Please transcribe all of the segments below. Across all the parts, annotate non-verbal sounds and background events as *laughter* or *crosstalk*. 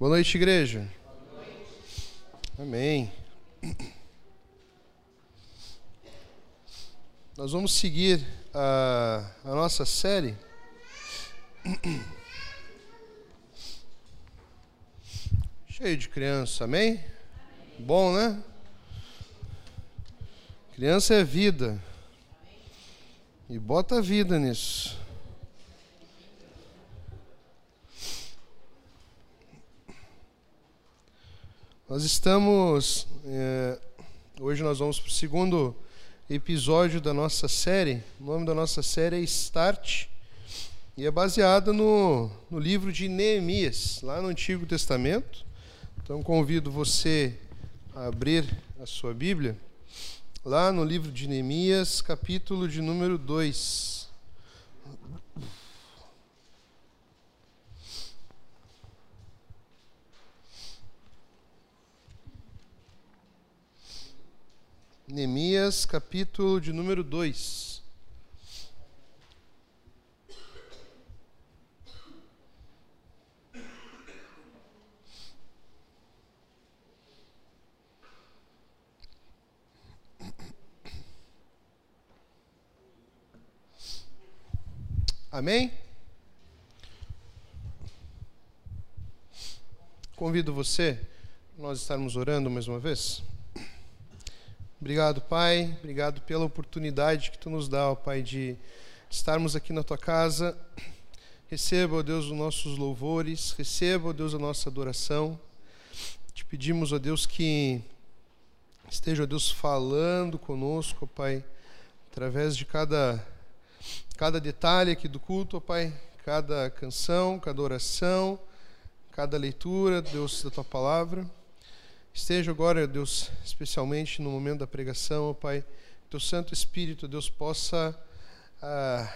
Boa noite, igreja. Amém. Nós vamos seguir a, a nossa série. Cheio de criança, amém? Bom, né? Criança é vida. E bota vida nisso. Nós estamos. É, hoje nós vamos para o segundo episódio da nossa série. O nome da nossa série é Start e é baseada no, no livro de Neemias, lá no Antigo Testamento. Então convido você a abrir a sua Bíblia, lá no livro de Neemias, capítulo de número 2. Neemias, capítulo de número 2. Amém? Convido você, nós estarmos orando mais uma vez. Obrigado, Pai. Obrigado pela oportunidade que tu nos dá, ó Pai, de estarmos aqui na tua casa. Receba, ó Deus, os nossos louvores, receba, ó Deus, a nossa adoração. Te pedimos, ó Deus, que esteja, ó Deus, falando conosco, ó Pai, através de cada, cada detalhe aqui do culto, ó Pai, cada canção, cada oração, cada leitura, Deus, da tua palavra. Esteja agora, Deus, especialmente no momento da pregação, Pai, que teu Santo Espírito, Deus, possa ah,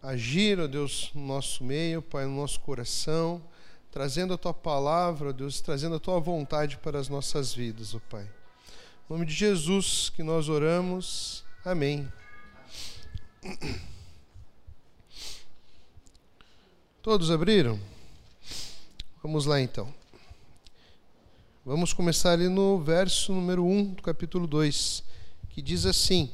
agir, ó Deus, no nosso meio, Pai, no nosso coração, trazendo a tua palavra, ó Deus, trazendo a tua vontade para as nossas vidas, ó Pai. Em nome de Jesus que nós oramos. Amém. Todos abriram? Vamos lá então. Vamos começar ali no verso número 1 do capítulo 2, que diz assim: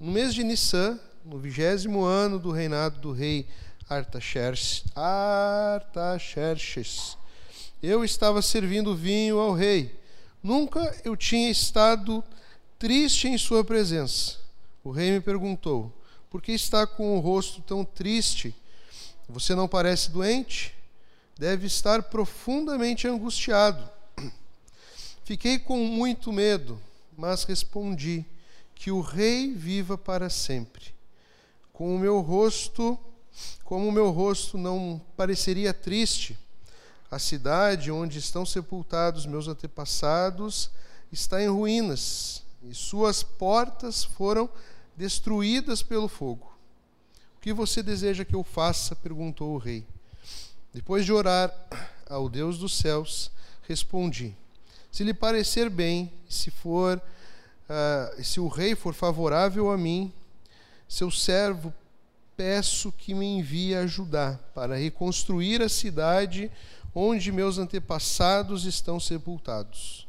No mês de Nissan, no vigésimo ano do reinado do rei Artaxerxes, Artaxerxes, eu estava servindo vinho ao rei. Nunca eu tinha estado triste em sua presença. O rei me perguntou: Por que está com o rosto tão triste? Você não parece doente? Deve estar profundamente angustiado. Fiquei com muito medo, mas respondi: Que o rei viva para sempre. Com o meu rosto, como o meu rosto não pareceria triste, a cidade onde estão sepultados meus antepassados está em ruínas, e suas portas foram destruídas pelo fogo. O que você deseja que eu faça? perguntou o rei. Depois de orar ao Deus dos céus, respondi: se lhe parecer bem, se for, uh, se o rei for favorável a mim, seu servo, peço que me envie ajudar para reconstruir a cidade onde meus antepassados estão sepultados.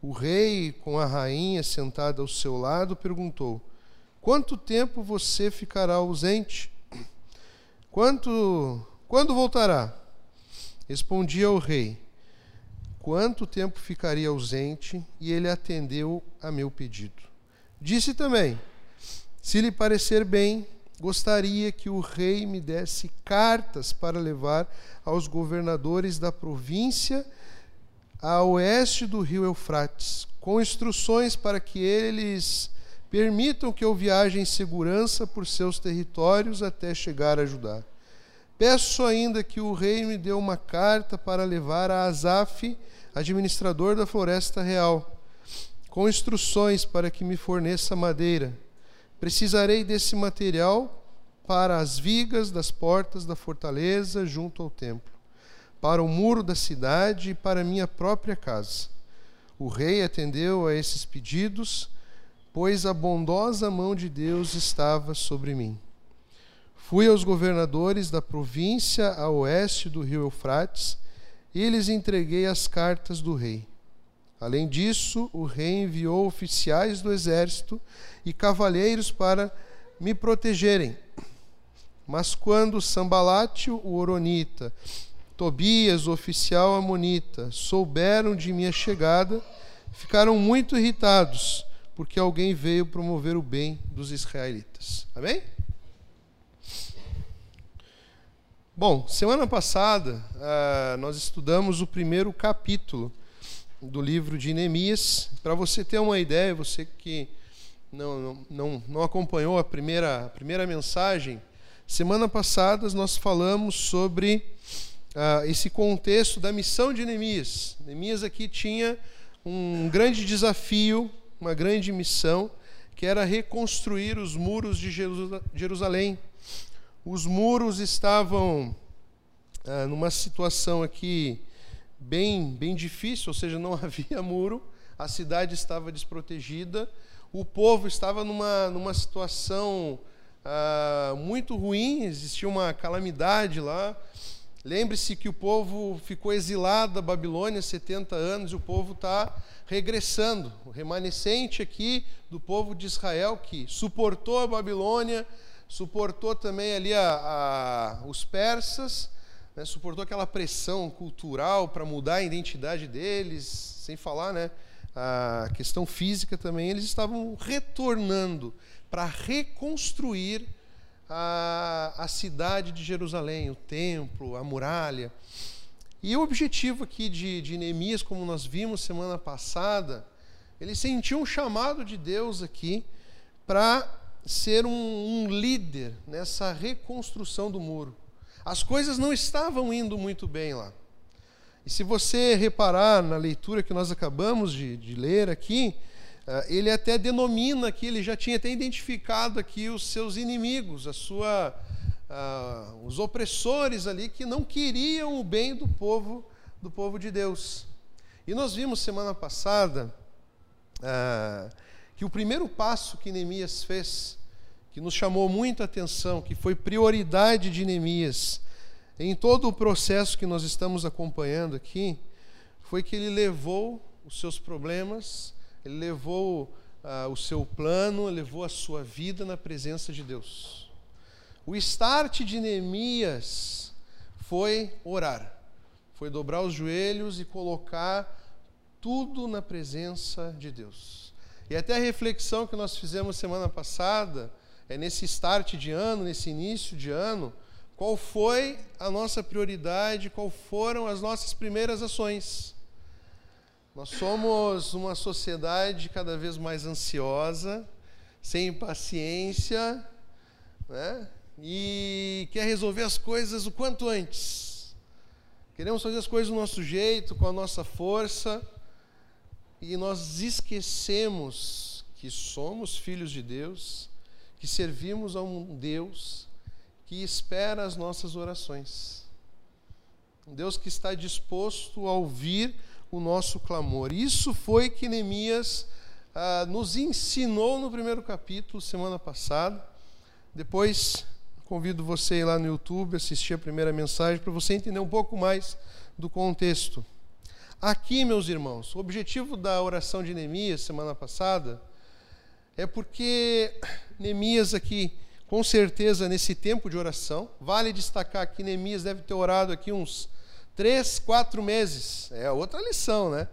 O rei, com a rainha sentada ao seu lado, perguntou: Quanto tempo você ficará ausente? Quanto, quando voltará? Respondia o rei: quanto tempo ficaria ausente, e ele atendeu a meu pedido. Disse também: Se lhe parecer bem, gostaria que o rei me desse cartas para levar aos governadores da província a oeste do rio Eufrates, com instruções para que eles permitam que eu viaje em segurança por seus territórios até chegar a Judá. Peço ainda que o rei me dê uma carta para levar a Asaf, administrador da floresta real, com instruções para que me forneça madeira. Precisarei desse material para as vigas das portas da fortaleza junto ao templo, para o muro da cidade e para minha própria casa. O rei atendeu a esses pedidos, pois a bondosa mão de Deus estava sobre mim. Fui aos governadores da província a oeste do rio Eufrates e lhes entreguei as cartas do rei. Além disso, o rei enviou oficiais do exército e cavalheiros para me protegerem. Mas quando Sambalate, o Oronita, Tobias, o oficial amonita, souberam de minha chegada, ficaram muito irritados, porque alguém veio promover o bem dos israelitas. Amém? Bom, semana passada uh, nós estudamos o primeiro capítulo do livro de Neemias. Para você ter uma ideia, você que não, não, não acompanhou a primeira, a primeira mensagem, semana passada nós falamos sobre uh, esse contexto da missão de Neemias. Neemias aqui tinha um grande desafio, uma grande missão, que era reconstruir os muros de Jerusalém os muros estavam ah, numa situação aqui bem, bem difícil, ou seja, não *laughs* havia muro, a cidade estava desprotegida, o povo estava numa, numa situação ah, muito ruim, existia uma calamidade lá. Lembre-se que o povo ficou exilado da Babilônia 70 anos e o povo está regressando. O remanescente aqui do povo de Israel que suportou a Babilônia, suportou também ali a, a os persas, né, suportou aquela pressão cultural para mudar a identidade deles, sem falar né, a questão física também, eles estavam retornando para reconstruir a, a cidade de Jerusalém, o templo, a muralha. E o objetivo aqui de, de Neemias, como nós vimos semana passada, ele sentiu um chamado de Deus aqui para ser um, um líder nessa reconstrução do muro. As coisas não estavam indo muito bem lá. E se você reparar na leitura que nós acabamos de, de ler aqui, uh, ele até denomina que ele já tinha até identificado aqui os seus inimigos, a sua, uh, os opressores ali que não queriam o bem do povo, do povo de Deus. E nós vimos semana passada uh, que o primeiro passo que Neemias fez que nos chamou muita atenção, que foi prioridade de Neemias em todo o processo que nós estamos acompanhando aqui, foi que ele levou os seus problemas, ele levou uh, o seu plano, levou a sua vida na presença de Deus. O start de Neemias foi orar, foi dobrar os joelhos e colocar tudo na presença de Deus. E até a reflexão que nós fizemos semana passada, é, nesse start de ano, nesse início de ano, qual foi a nossa prioridade, qual foram as nossas primeiras ações. Nós somos uma sociedade cada vez mais ansiosa, sem paciência, né? e quer resolver as coisas o quanto antes. Queremos fazer as coisas do nosso jeito, com a nossa força, e nós esquecemos que somos filhos de Deus que servimos a um Deus que espera as nossas orações. Um Deus que está disposto a ouvir o nosso clamor. Isso foi que Neemias ah, nos ensinou no primeiro capítulo, semana passada. Depois, convido você a ir lá no YouTube, assistir a primeira mensagem, para você entender um pouco mais do contexto. Aqui, meus irmãos, o objetivo da oração de Neemias, semana passada, é porque Neemias aqui, com certeza, nesse tempo de oração, vale destacar que Neemias deve ter orado aqui uns três, quatro meses. É outra lição, né?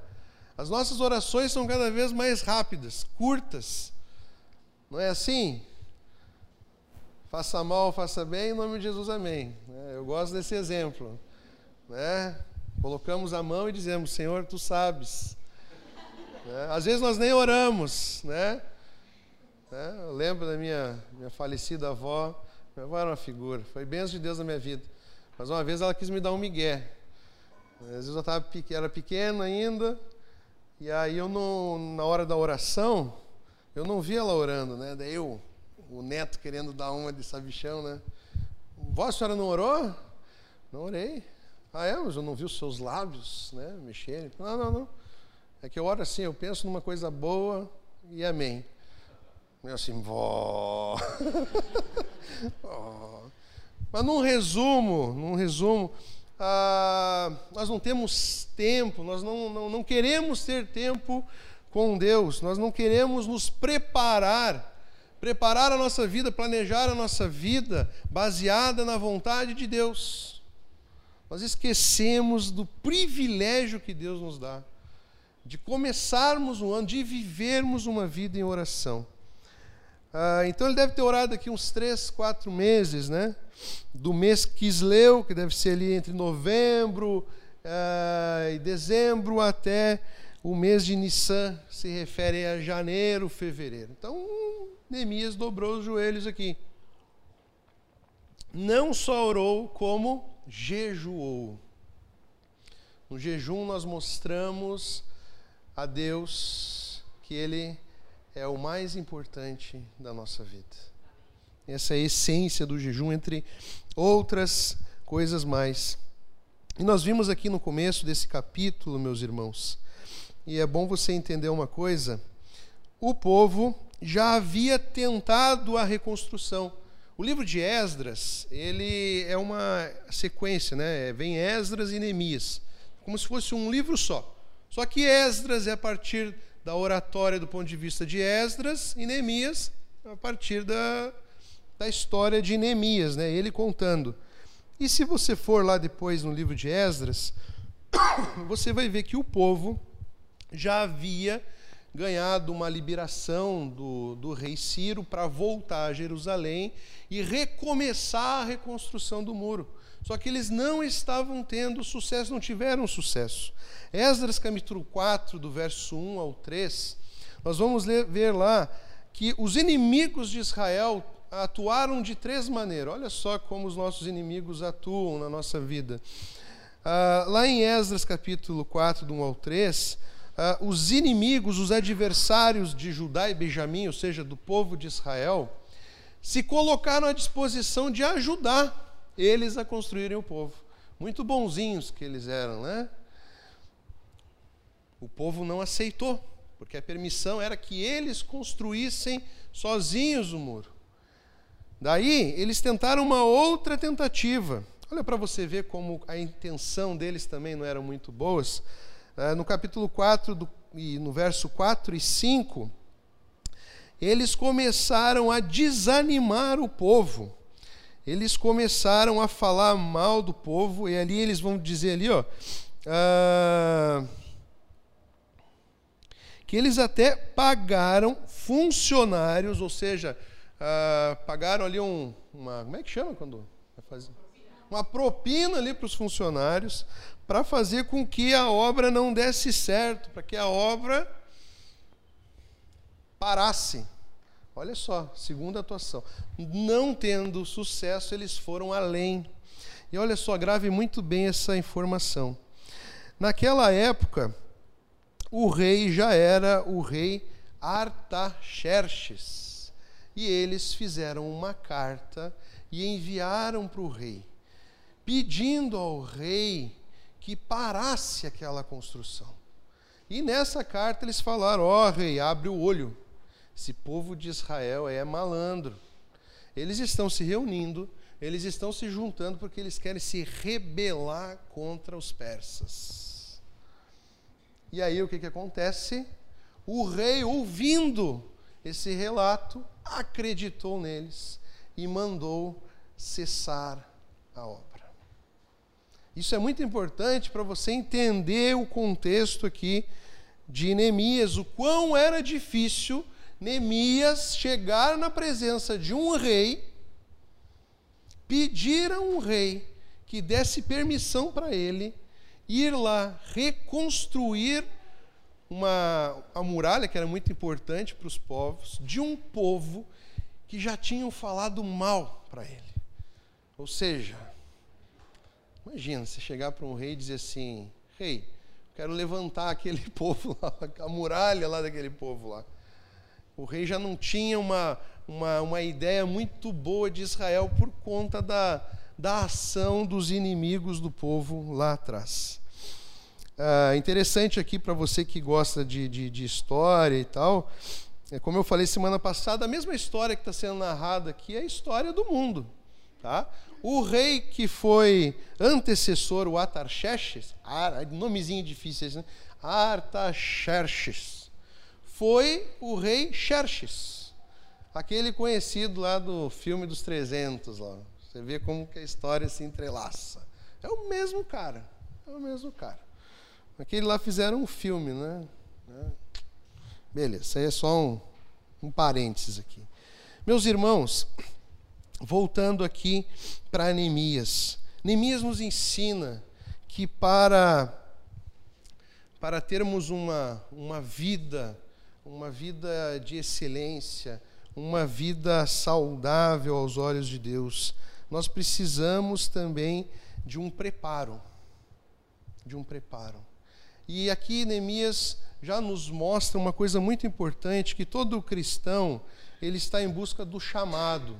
As nossas orações são cada vez mais rápidas, curtas. Não é assim? Faça mal, faça bem, em nome de Jesus, amém. É, eu gosto desse exemplo. Né? Colocamos a mão e dizemos, Senhor, tu sabes. Né? Às vezes nós nem oramos, né? Né? Eu lembro da minha, minha falecida avó. Minha avó era uma figura, foi bênção de Deus na minha vida. Mas uma vez ela quis me dar um migué. Às vezes eu tava, era pequeno ainda, e aí eu não, na hora da oração, eu não via ela orando, né? Daí eu, o neto querendo dar uma de sabichão, né? Vó, a senhora não orou? Não orei. Ah, é? Mas eu não vi os seus lábios, né? Mexerem. Não, não, não. É que eu oro assim, eu penso numa coisa boa e amém. Eu assim, vó. *laughs* Mas num resumo, num resumo, ah, nós não temos tempo, nós não, não, não queremos ter tempo com Deus, nós não queremos nos preparar, preparar a nossa vida, planejar a nossa vida baseada na vontade de Deus. Nós esquecemos do privilégio que Deus nos dá de começarmos um ano, de vivermos uma vida em oração. Ah, então ele deve ter orado aqui uns três, quatro meses, né? Do mês Quisleu, que deve ser ali entre novembro ah, e dezembro, até o mês de Nissan, se refere a janeiro, fevereiro. Então, Neemias dobrou os joelhos aqui. Não só orou, como jejuou. No jejum, nós mostramos a Deus que Ele é o mais importante da nossa vida. Essa é a essência do jejum, entre outras coisas mais. E nós vimos aqui no começo desse capítulo, meus irmãos, e é bom você entender uma coisa: o povo já havia tentado a reconstrução. O livro de Esdras, ele é uma sequência, né? Vem Esdras e Neemias, como se fosse um livro só. Só que Esdras é a partir da oratória do ponto de vista de Esdras e Neemias a partir da, da história de Neemias, né? ele contando. E se você for lá depois no livro de Esdras, *coughs* você vai ver que o povo já havia ganhado uma liberação do, do rei Ciro para voltar a Jerusalém e recomeçar a reconstrução do muro. Só que eles não estavam tendo sucesso, não tiveram sucesso. Esdras capítulo 4, do verso 1 ao 3, nós vamos ler, ver lá que os inimigos de Israel atuaram de três maneiras. Olha só como os nossos inimigos atuam na nossa vida. Ah, lá em Esdras capítulo 4, do 1 ao 3, ah, os inimigos, os adversários de Judá e Benjamim, ou seja, do povo de Israel, se colocaram à disposição de ajudar eles a construírem o povo. Muito bonzinhos que eles eram, né? O povo não aceitou, porque a permissão era que eles construíssem sozinhos o muro. Daí, eles tentaram uma outra tentativa. Olha para você ver como a intenção deles também não era muito boas. Ah, no capítulo 4, do, e no verso 4 e 5, eles começaram a desanimar o povo eles começaram a falar mal do povo, e ali eles vão dizer ali, ó, uh, que eles até pagaram funcionários, ou seja, uh, pagaram ali um, uma, como é que chama quando fazer? Uma propina ali para os funcionários, para fazer com que a obra não desse certo, para que a obra parasse. Olha só, segunda atuação. Não tendo sucesso, eles foram além. E olha só, grave muito bem essa informação. Naquela época, o rei já era o rei Artaxerxes. E eles fizeram uma carta e enviaram para o rei, pedindo ao rei que parasse aquela construção. E nessa carta eles falaram: Ó oh, rei, abre o olho esse povo de Israel é malandro. Eles estão se reunindo, eles estão se juntando porque eles querem se rebelar contra os persas. E aí o que, que acontece? O rei, ouvindo esse relato, acreditou neles e mandou cessar a obra. Isso é muito importante para você entender o contexto aqui de Neemias, o quão era difícil Neemias chegar na presença de um rei, pedir a um rei que desse permissão para ele ir lá reconstruir uma a muralha que era muito importante para os povos de um povo que já tinham falado mal para ele. Ou seja, imagina você chegar para um rei e dizer assim: "Rei, quero levantar aquele *laughs* povo lá, a muralha lá daquele povo lá. O rei já não tinha uma, uma, uma ideia muito boa de Israel por conta da, da ação dos inimigos do povo lá atrás. Ah, interessante aqui para você que gosta de, de, de, história e tal, é como eu falei semana passada, a mesma história que está sendo narrada aqui é a história do mundo. Tá? O rei que foi antecessor, o Atarxerxes, nomezinho difícil, né? Artaxerxes, foi o rei Xerxes, aquele conhecido lá do filme dos 300 lá. Você vê como que a história se entrelaça. É o mesmo cara, é o mesmo cara. Aquele lá fizeram um filme, né? Beleza, isso aí é só um, um parênteses aqui. Meus irmãos, voltando aqui para Neemias. Neemias nos ensina que para, para termos uma, uma vida, uma vida de excelência, uma vida saudável aos olhos de Deus, nós precisamos também de um preparo. De um preparo. E aqui Neemias já nos mostra uma coisa muito importante, que todo cristão, ele está em busca do chamado.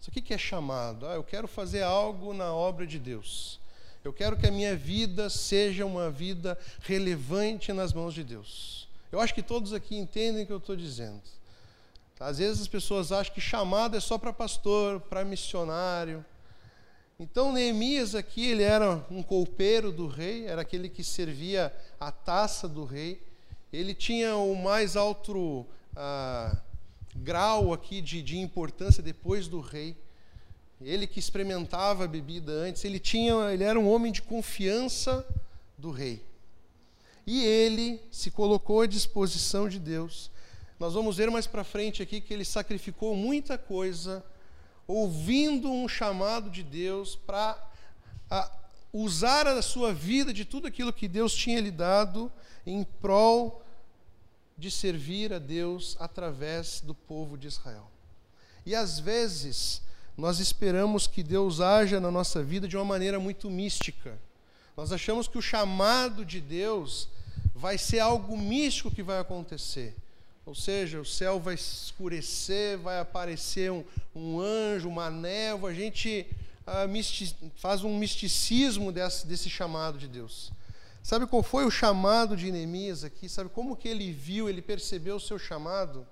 Isso aqui que é chamado. Ah, eu quero fazer algo na obra de Deus. Eu quero que a minha vida seja uma vida relevante nas mãos de Deus. Eu acho que todos aqui entendem o que eu estou dizendo. Às vezes as pessoas acham que chamado é só para pastor, para missionário. Então Neemias aqui, ele era um copeiro do rei, era aquele que servia a taça do rei. Ele tinha o mais alto ah, grau aqui de, de importância depois do rei. Ele que experimentava a bebida antes, ele tinha, ele era um homem de confiança do rei. E ele se colocou à disposição de Deus. Nós vamos ver mais para frente aqui que ele sacrificou muita coisa, ouvindo um chamado de Deus para usar a sua vida de tudo aquilo que Deus tinha lhe dado em prol de servir a Deus através do povo de Israel. E às vezes, nós esperamos que Deus haja na nossa vida de uma maneira muito mística. Nós achamos que o chamado de Deus vai ser algo místico que vai acontecer. Ou seja, o céu vai escurecer, vai aparecer um, um anjo, uma névoa. A gente ah, faz um misticismo desse, desse chamado de Deus. Sabe qual foi o chamado de Neemias aqui? Sabe como que ele viu, ele percebeu o seu chamado?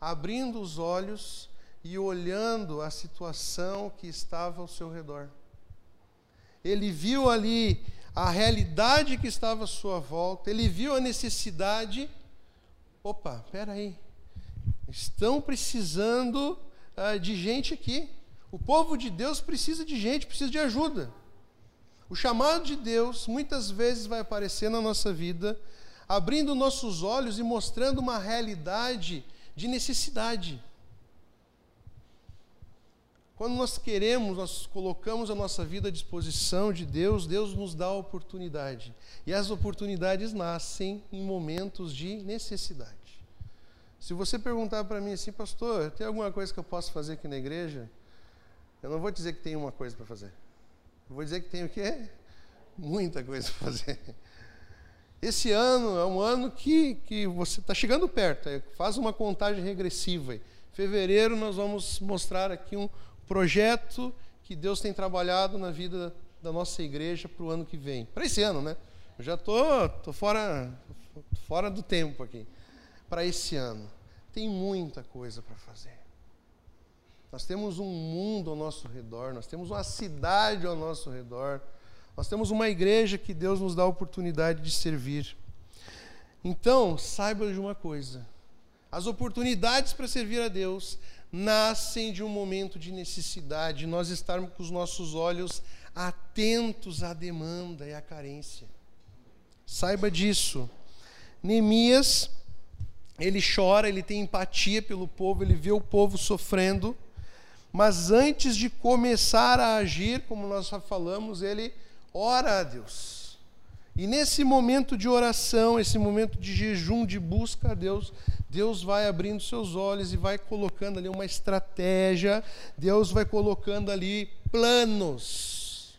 Abrindo os olhos e olhando a situação que estava ao seu redor. Ele viu ali a realidade que estava à sua volta, ele viu a necessidade. Opa, espera aí. Estão precisando uh, de gente aqui. O povo de Deus precisa de gente, precisa de ajuda. O chamado de Deus muitas vezes vai aparecer na nossa vida, abrindo nossos olhos e mostrando uma realidade de necessidade. Quando nós queremos, nós colocamos a nossa vida à disposição de Deus, Deus nos dá a oportunidade. E as oportunidades nascem em momentos de necessidade. Se você perguntar para mim assim, pastor, tem alguma coisa que eu posso fazer aqui na igreja? Eu não vou dizer que tem uma coisa para fazer. Vou dizer que tem o quê? Muita coisa *laughs* para fazer. Esse ano é um ano que, que você está chegando perto. Faz uma contagem regressiva. Em fevereiro nós vamos mostrar aqui um projeto que Deus tem trabalhado na vida da nossa igreja para o ano que vem. Para esse ano, né? Eu já tô, tô fora, fora do tempo aqui. Para esse ano. Tem muita coisa para fazer. Nós temos um mundo ao nosso redor, nós temos uma cidade ao nosso redor, nós temos uma igreja que Deus nos dá a oportunidade de servir. Então, saiba de uma coisa: as oportunidades para servir a Deus nascem de um momento de necessidade, nós estarmos com os nossos olhos atentos à demanda e à carência. Saiba disso. Neemias, ele chora, ele tem empatia pelo povo, ele vê o povo sofrendo. Mas antes de começar a agir, como nós já falamos, ele ora a Deus. E nesse momento de oração, esse momento de jejum, de busca a Deus, Deus vai abrindo seus olhos e vai colocando ali uma estratégia, Deus vai colocando ali planos.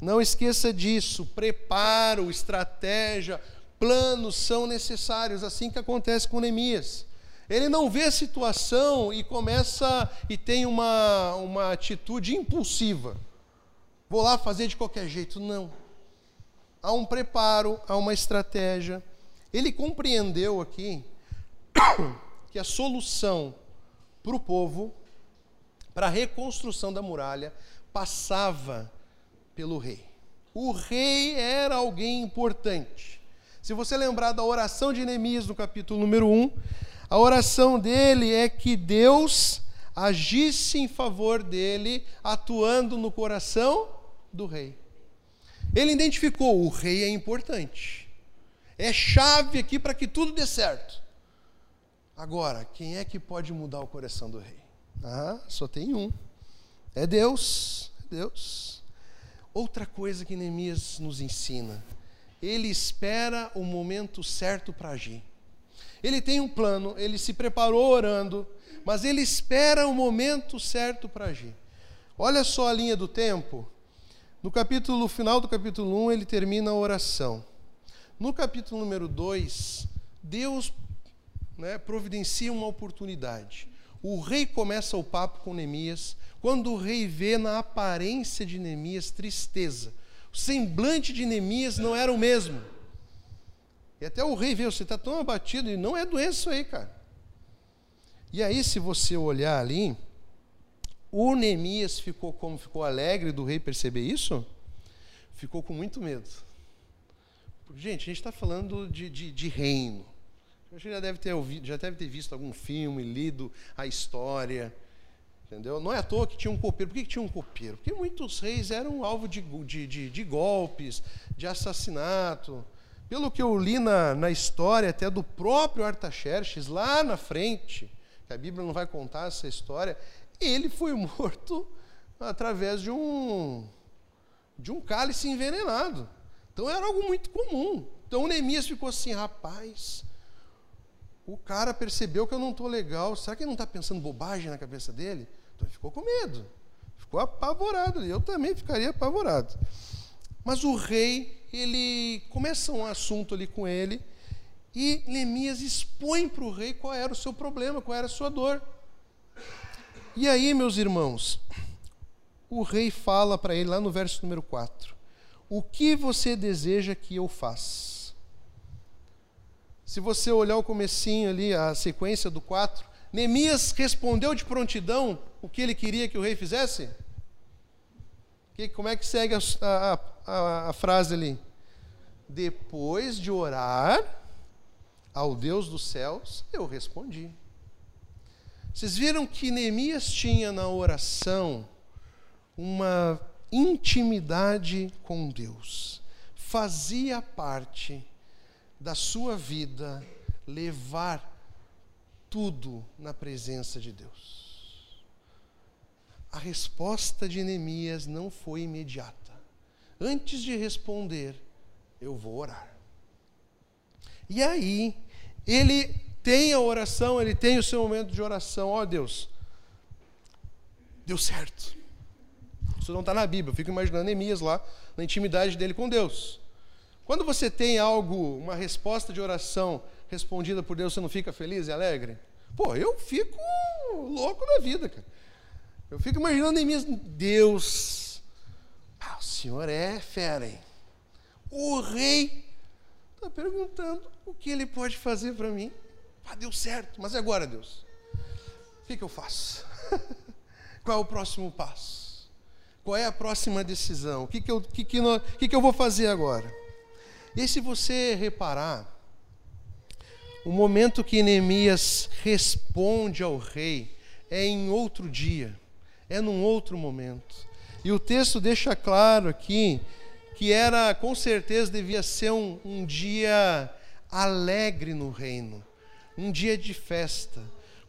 Não esqueça disso, preparo, estratégia, planos são necessários, assim que acontece com Neemias. Ele não vê a situação e começa e tem uma, uma atitude impulsiva. Vou lá fazer de qualquer jeito. Não. Há um preparo, há uma estratégia. Ele compreendeu aqui *coughs* que a solução para o povo, para a reconstrução da muralha passava pelo rei. O rei era alguém importante. Se você lembrar da oração de Neemias no capítulo número 1, a oração dele é que Deus agisse em favor dele, atuando no coração do rei. Ele identificou: o rei é importante, é chave aqui para que tudo dê certo. Agora, quem é que pode mudar o coração do rei? Ah, só tem um: é Deus. É Deus. Outra coisa que Neemias nos ensina: ele espera o momento certo para agir. Ele tem um plano, ele se preparou orando, mas ele espera o momento certo para agir. Olha só a linha do tempo. No capítulo final do capítulo 1, ele termina a oração. No capítulo número 2, Deus né, providencia uma oportunidade. O rei começa o papo com Neemias, quando o rei vê na aparência de Neemias tristeza. O semblante de Neemias não era o mesmo. E até o rei vê, você está tão abatido, e não é doença isso aí, cara. E aí, se você olhar ali, o Neemias ficou como ficou alegre do rei perceber isso? Ficou com muito medo. Gente, a gente está falando de, de, de reino. Você já deve ter ouvido, já deve ter visto algum filme, lido a história. Entendeu? Não é à toa que tinha um copeiro. Por que, que tinha um copeiro? Porque muitos reis eram alvo de, de, de, de golpes, de assassinato. Pelo que eu li na, na história até do próprio Artaxerxes, lá na frente, que a Bíblia não vai contar essa história, ele foi *laughs* morto através de um de um cálice envenenado. Então era algo muito comum. Então Neemias ficou assim, rapaz, o cara percebeu que eu não estou legal. Será que ele não está pensando bobagem na cabeça dele? Então ele ficou com medo. Ficou apavorado. Eu também ficaria apavorado. Mas o rei, ele começa um assunto ali com ele e Neemias expõe para o rei qual era o seu problema, qual era a sua dor. E aí, meus irmãos, o rei fala para ele lá no verso número 4: O que você deseja que eu faça? Se você olhar o comecinho ali, a sequência do 4, Neemias respondeu de prontidão o que ele queria que o rei fizesse? Que, como é que segue a, a, a, a frase ali? Depois de orar ao Deus dos céus, eu respondi. Vocês viram que Neemias tinha na oração uma intimidade com Deus. Fazia parte da sua vida levar tudo na presença de Deus. A resposta de Neemias não foi imediata. Antes de responder, eu vou orar. E aí, ele tem a oração, ele tem o seu momento de oração. Ó oh, Deus, deu certo. Isso não está na Bíblia. Eu fico imaginando Neemias lá, na intimidade dele com Deus. Quando você tem algo, uma resposta de oração respondida por Deus, você não fica feliz e alegre? Pô, eu fico louco na vida, cara. Eu fico imaginando Neemias, Deus, ah, o Senhor é fera, hein? O rei está perguntando o que ele pode fazer para mim. Ah, deu certo, mas agora, Deus? O que, que eu faço? *laughs* Qual é o próximo passo? Qual é a próxima decisão? O que, que, eu, que, que, que, que eu vou fazer agora? E se você reparar, o momento que Neemias responde ao rei é em outro dia, é num outro momento. E o texto deixa claro aqui que era, com certeza, devia ser um, um dia alegre no reino um dia de festa,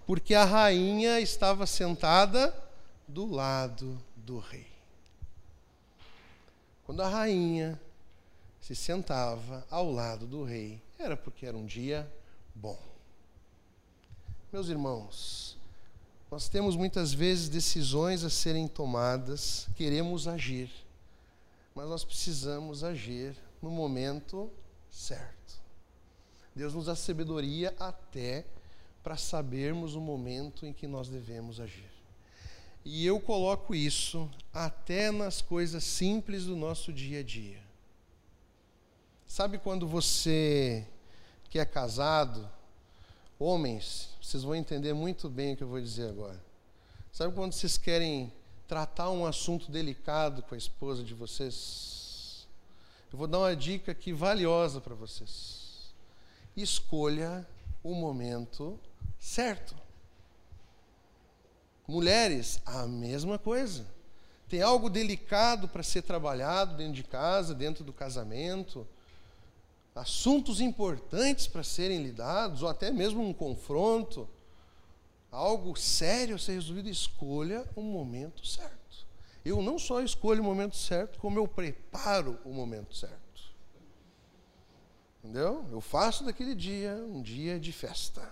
porque a rainha estava sentada do lado do rei. Quando a rainha se sentava ao lado do rei, era porque era um dia bom. Meus irmãos, nós temos muitas vezes decisões a serem tomadas, queremos agir, mas nós precisamos agir no momento certo. Deus nos dá sabedoria até para sabermos o momento em que nós devemos agir. E eu coloco isso até nas coisas simples do nosso dia a dia. Sabe quando você que é casado, homens, vocês vão entender muito bem o que eu vou dizer agora. Sabe quando vocês querem tratar um assunto delicado com a esposa de vocês? Eu vou dar uma dica aqui valiosa para vocês. Escolha o momento certo. Mulheres, a mesma coisa. Tem algo delicado para ser trabalhado dentro de casa, dentro do casamento, assuntos importantes para serem lidados, ou até mesmo um confronto, algo sério a ser resolvido, escolha o momento certo. Eu não só escolho o momento certo, como eu preparo o momento certo. Entendeu? Eu faço daquele dia um dia de festa.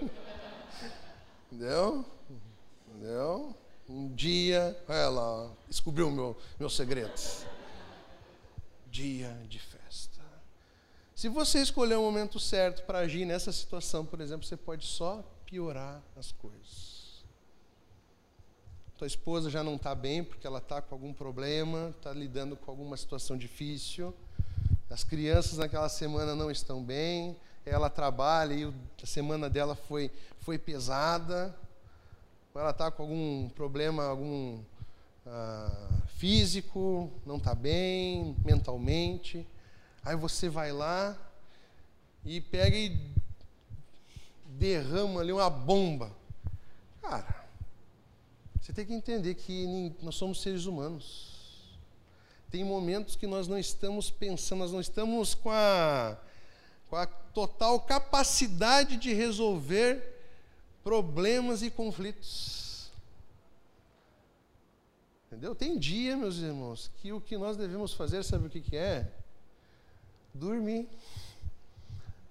*laughs* Entendeu? Entendeu? Um dia, olha lá, descobriu o meu, meu segredo. Dia de festa. Se você escolher o momento certo para agir nessa situação, por exemplo, você pode só piorar as coisas. Tua esposa já não está bem porque ela está com algum problema, está lidando com alguma situação difícil. As crianças naquela semana não estão bem, ela trabalha e a semana dela foi, foi pesada ou ela está com algum problema, algum ah, físico, não está bem mentalmente. Aí você vai lá e pega e derrama ali uma bomba. Cara, você tem que entender que nós somos seres humanos. Tem momentos que nós não estamos pensando, nós não estamos com a, com a total capacidade de resolver problemas e conflitos. Entendeu? Tem dia, meus irmãos, que o que nós devemos fazer, sabe o que, que é? Dormir.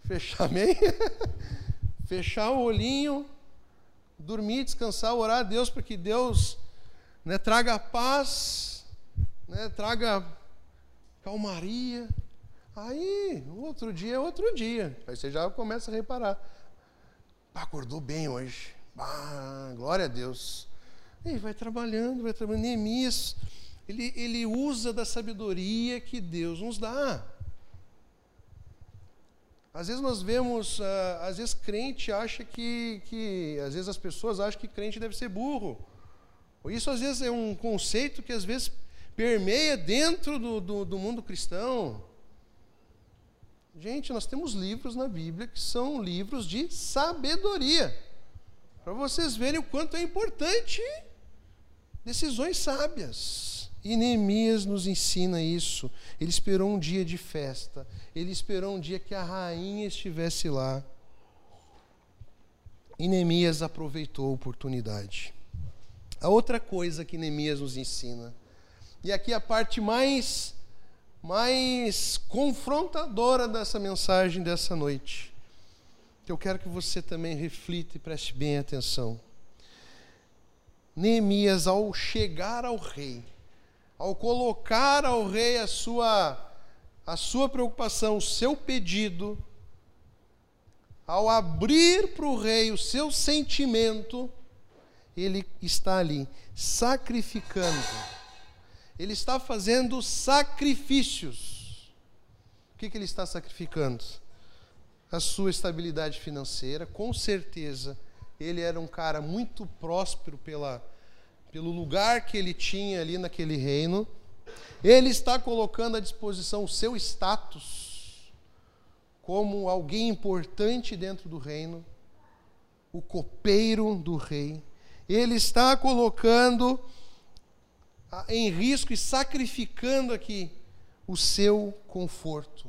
Fechar meia, *laughs* fechar o olhinho, dormir, descansar, orar a Deus para que Deus né, traga paz, né, traga calmaria. Aí, outro dia é outro dia. Aí você já começa a reparar. Acordou bem hoje. Glória a Deus. E vai trabalhando, vai trabalhando. Neemias, ele, ele usa da sabedoria que Deus nos dá. Às vezes nós vemos, uh, às vezes crente acha que, que, às vezes as pessoas acham que crente deve ser burro. Isso às vezes é um conceito que às vezes permeia dentro do, do, do mundo cristão. Gente, nós temos livros na Bíblia que são livros de sabedoria. Para vocês verem o quanto é importante decisões sábias. E Neemias nos ensina isso. Ele esperou um dia de festa. Ele esperou um dia que a rainha estivesse lá. E Neemias aproveitou a oportunidade. A outra coisa que Neemias nos ensina, e aqui a parte mais mais confrontadora dessa mensagem dessa noite, que eu quero que você também reflita e preste bem atenção. Neemias, ao chegar ao rei, ao colocar ao rei a sua, a sua preocupação, o seu pedido, ao abrir para o rei o seu sentimento, ele está ali sacrificando ele está fazendo sacrifícios. O que, que ele está sacrificando? A sua estabilidade financeira, com certeza. Ele era um cara muito próspero pela, pelo lugar que ele tinha ali naquele reino. Ele está colocando à disposição o seu status como alguém importante dentro do reino, o copeiro do rei. Ele está colocando em risco e sacrificando aqui o seu conforto.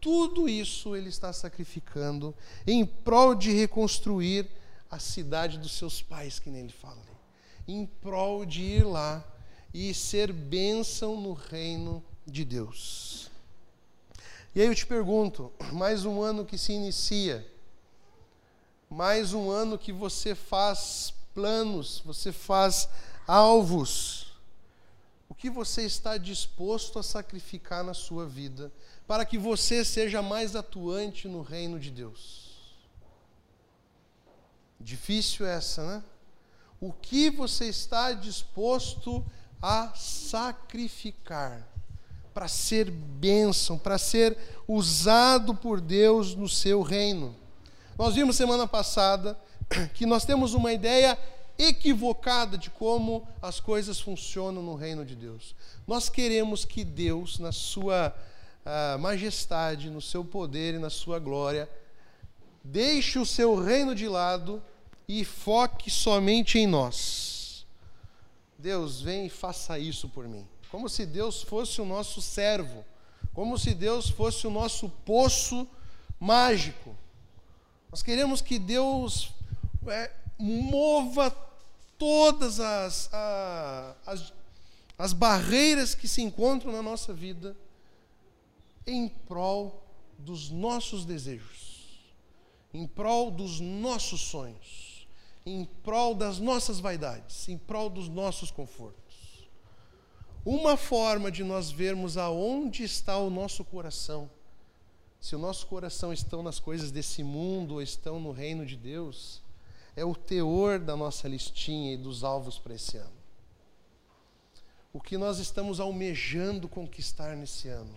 Tudo isso ele está sacrificando em prol de reconstruir a cidade dos seus pais, que nem ele fala. Em prol de ir lá e ser bênção no reino de Deus. E aí eu te pergunto, mais um ano que se inicia, mais um ano que você faz planos, você faz alvos. O que você está disposto a sacrificar na sua vida para que você seja mais atuante no reino de Deus? Difícil essa, né? O que você está disposto a sacrificar para ser bênção, para ser usado por Deus no seu reino? Nós vimos semana passada *clears throat* que nós temos uma ideia equivocada de como as coisas funcionam no reino de Deus. Nós queremos que Deus, na sua uh, majestade, no seu poder e na sua glória, deixe o seu reino de lado e foque somente em nós. Deus, vem e faça isso por mim. Como se Deus fosse o nosso servo, como se Deus fosse o nosso poço mágico. Nós queremos que Deus é, mova todas as, a, as, as barreiras que se encontram na nossa vida em prol dos nossos desejos, em prol dos nossos sonhos, em prol das nossas vaidades, em prol dos nossos confortos. Uma forma de nós vermos aonde está o nosso coração, se o nosso coração estão nas coisas desse mundo ou estão no reino de Deus, é o teor da nossa listinha e dos alvos para esse ano. O que nós estamos almejando conquistar nesse ano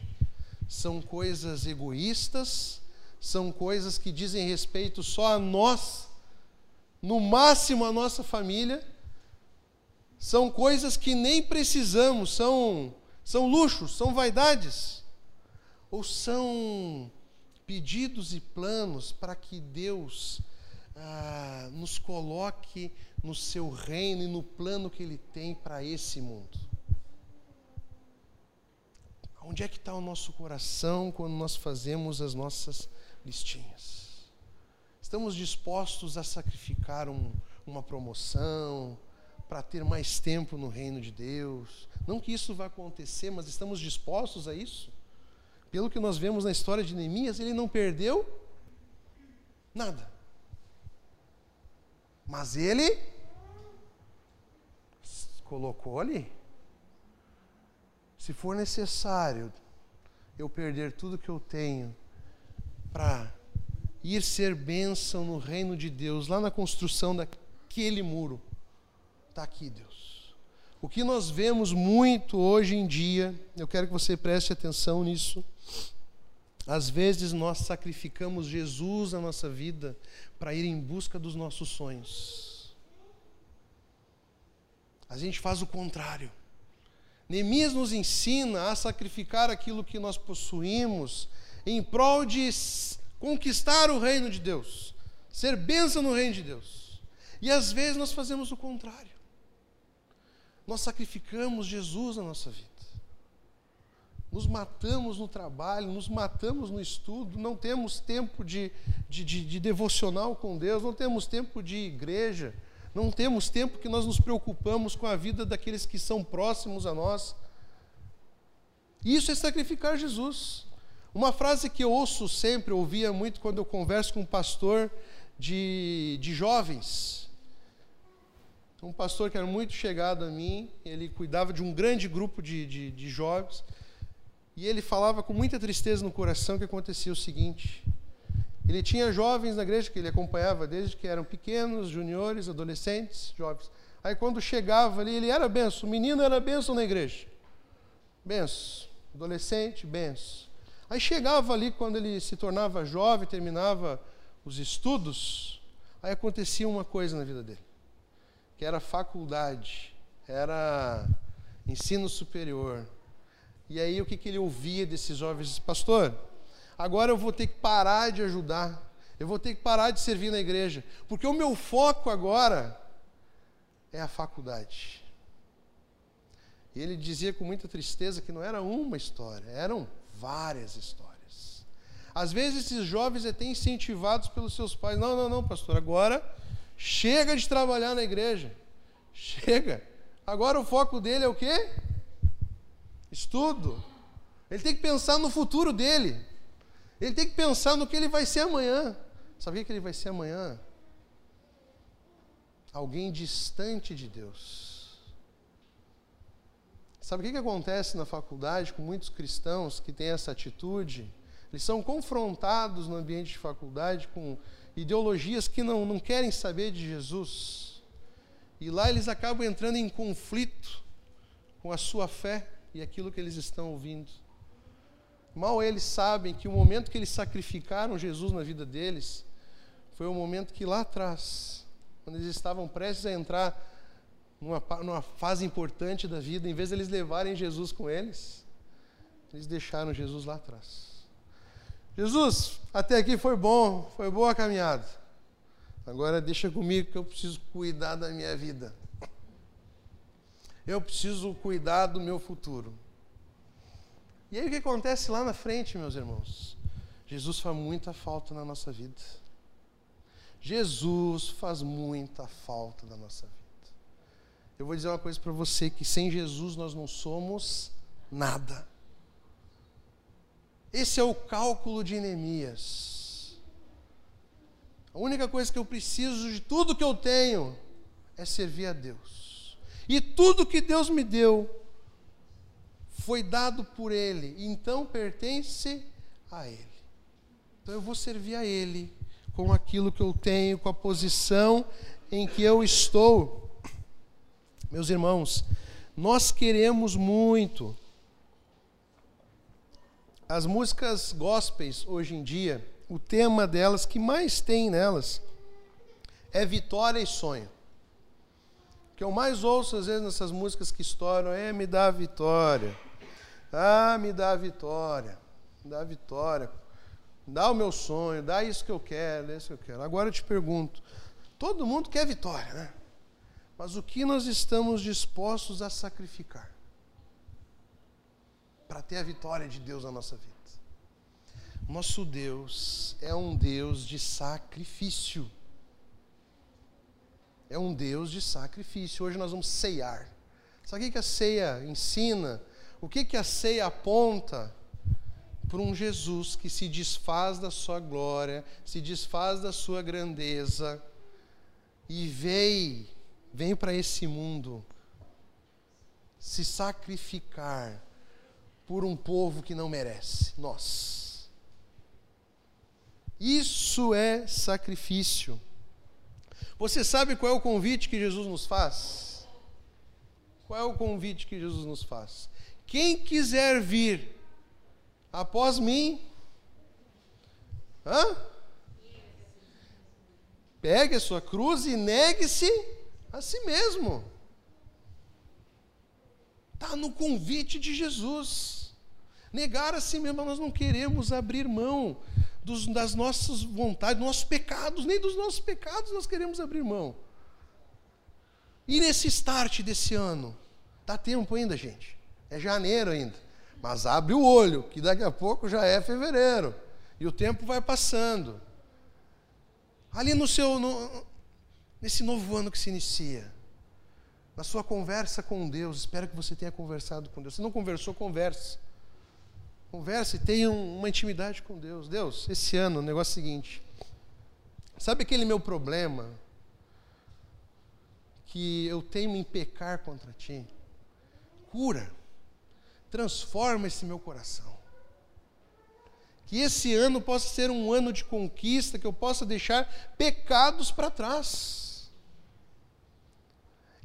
são coisas egoístas, são coisas que dizem respeito só a nós, no máximo a nossa família, são coisas que nem precisamos, são, são luxos, são vaidades, ou são pedidos e planos para que Deus ah, nos coloque no seu reino e no plano que Ele tem para esse mundo. Onde é que está o nosso coração quando nós fazemos as nossas listinhas? Estamos dispostos a sacrificar um, uma promoção para ter mais tempo no reino de Deus? Não que isso vá acontecer, mas estamos dispostos a isso? Pelo que nós vemos na história de Neemias, ele não perdeu nada. Mas ele colocou ali. Se for necessário eu perder tudo que eu tenho para ir ser bênção no reino de Deus, lá na construção daquele muro, está aqui, Deus. O que nós vemos muito hoje em dia, eu quero que você preste atenção nisso. Às vezes nós sacrificamos Jesus na nossa vida para ir em busca dos nossos sonhos. A gente faz o contrário. Neemias nos ensina a sacrificar aquilo que nós possuímos em prol de conquistar o reino de Deus, ser bênção no reino de Deus. E às vezes nós fazemos o contrário. Nós sacrificamos Jesus na nossa vida nos matamos no trabalho, nos matamos no estudo, não temos tempo de, de, de, de, devocional com Deus, não temos tempo de igreja, não temos tempo que nós nos preocupamos com a vida daqueles que são próximos a nós. Isso é sacrificar Jesus. Uma frase que eu ouço sempre, ouvia muito quando eu converso com um pastor de, de jovens. Um pastor que era muito chegado a mim, ele cuidava de um grande grupo de, de, de jovens. E ele falava com muita tristeza no coração que acontecia o seguinte: ele tinha jovens na igreja que ele acompanhava desde que eram pequenos, juniores, adolescentes, jovens. Aí quando chegava ali, ele era benção, o menino era benção na igreja. Benção, adolescente, benção. Aí chegava ali quando ele se tornava jovem, terminava os estudos, aí acontecia uma coisa na vida dele, que era faculdade, era ensino superior, e aí o que, que ele ouvia desses jovens? Pastor, agora eu vou ter que parar de ajudar, eu vou ter que parar de servir na igreja, porque o meu foco agora é a faculdade. E ele dizia com muita tristeza que não era uma história, eram várias histórias. Às vezes esses jovens até incentivados pelos seus pais, não, não, não, pastor, agora chega de trabalhar na igreja. Chega. Agora o foco dele é o quê? estudo. Ele tem que pensar no futuro dele. Ele tem que pensar no que ele vai ser amanhã. Sabe o que ele vai ser amanhã? Alguém distante de Deus. Sabe o que, que acontece na faculdade com muitos cristãos que têm essa atitude? Eles são confrontados no ambiente de faculdade com ideologias que não, não querem saber de Jesus. E lá eles acabam entrando em conflito com a sua fé e aquilo que eles estão ouvindo. Mal eles sabem que o momento que eles sacrificaram Jesus na vida deles foi o momento que lá atrás, quando eles estavam prestes a entrar numa, numa fase importante da vida, em vez de eles levarem Jesus com eles, eles deixaram Jesus lá atrás. Jesus, até aqui foi bom, foi boa a caminhada. Agora deixa comigo que eu preciso cuidar da minha vida. Eu preciso cuidar do meu futuro. E aí o que acontece lá na frente, meus irmãos? Jesus faz muita falta na nossa vida. Jesus faz muita falta na nossa vida. Eu vou dizer uma coisa para você que sem Jesus nós não somos nada. Esse é o cálculo de Neemias. A única coisa que eu preciso de tudo que eu tenho é servir a Deus. E tudo que Deus me deu foi dado por Ele, então pertence a Ele. Então eu vou servir a Ele com aquilo que eu tenho, com a posição em que eu estou. Meus irmãos, nós queremos muito. As músicas gospels hoje em dia, o tema delas que mais tem nelas é vitória e sonho. O que eu mais ouço às vezes nessas músicas que estouram é me dá vitória. Ah, me dá vitória. Me dá vitória. Dá o meu sonho, dá isso que eu quero, isso que eu quero. Agora eu te pergunto: todo mundo quer vitória, né? Mas o que nós estamos dispostos a sacrificar para ter a vitória de Deus na nossa vida? Nosso Deus é um Deus de sacrifício. É um Deus de sacrifício. Hoje nós vamos ceiar. Sabe o que a ceia ensina? O que a ceia aponta? por um Jesus que se desfaz da sua glória, se desfaz da sua grandeza e veio, vem para esse mundo se sacrificar por um povo que não merece, nós. Isso é sacrifício. Você sabe qual é o convite que Jesus nos faz? Qual é o convite que Jesus nos faz? Quem quiser vir após mim. Hã? Pegue a sua cruz e negue-se a si mesmo. Está no convite de Jesus. Negar a si mesmo, nós não queremos abrir mão dos, das nossas vontades, dos nossos pecados, nem dos nossos pecados nós queremos abrir mão. E nesse start desse ano, dá tempo ainda, gente. É janeiro ainda. Mas abre o olho, que daqui a pouco já é fevereiro. E o tempo vai passando. Ali no seu. No, nesse novo ano que se inicia. Na sua conversa com Deus, espero que você tenha conversado com Deus. Se não conversou, converse. Converse e tenha uma intimidade com Deus. Deus, esse ano, o negócio é o seguinte. Sabe aquele meu problema? Que eu tenho em pecar contra ti? Cura transforma esse meu coração. Que esse ano possa ser um ano de conquista, que eu possa deixar pecados para trás.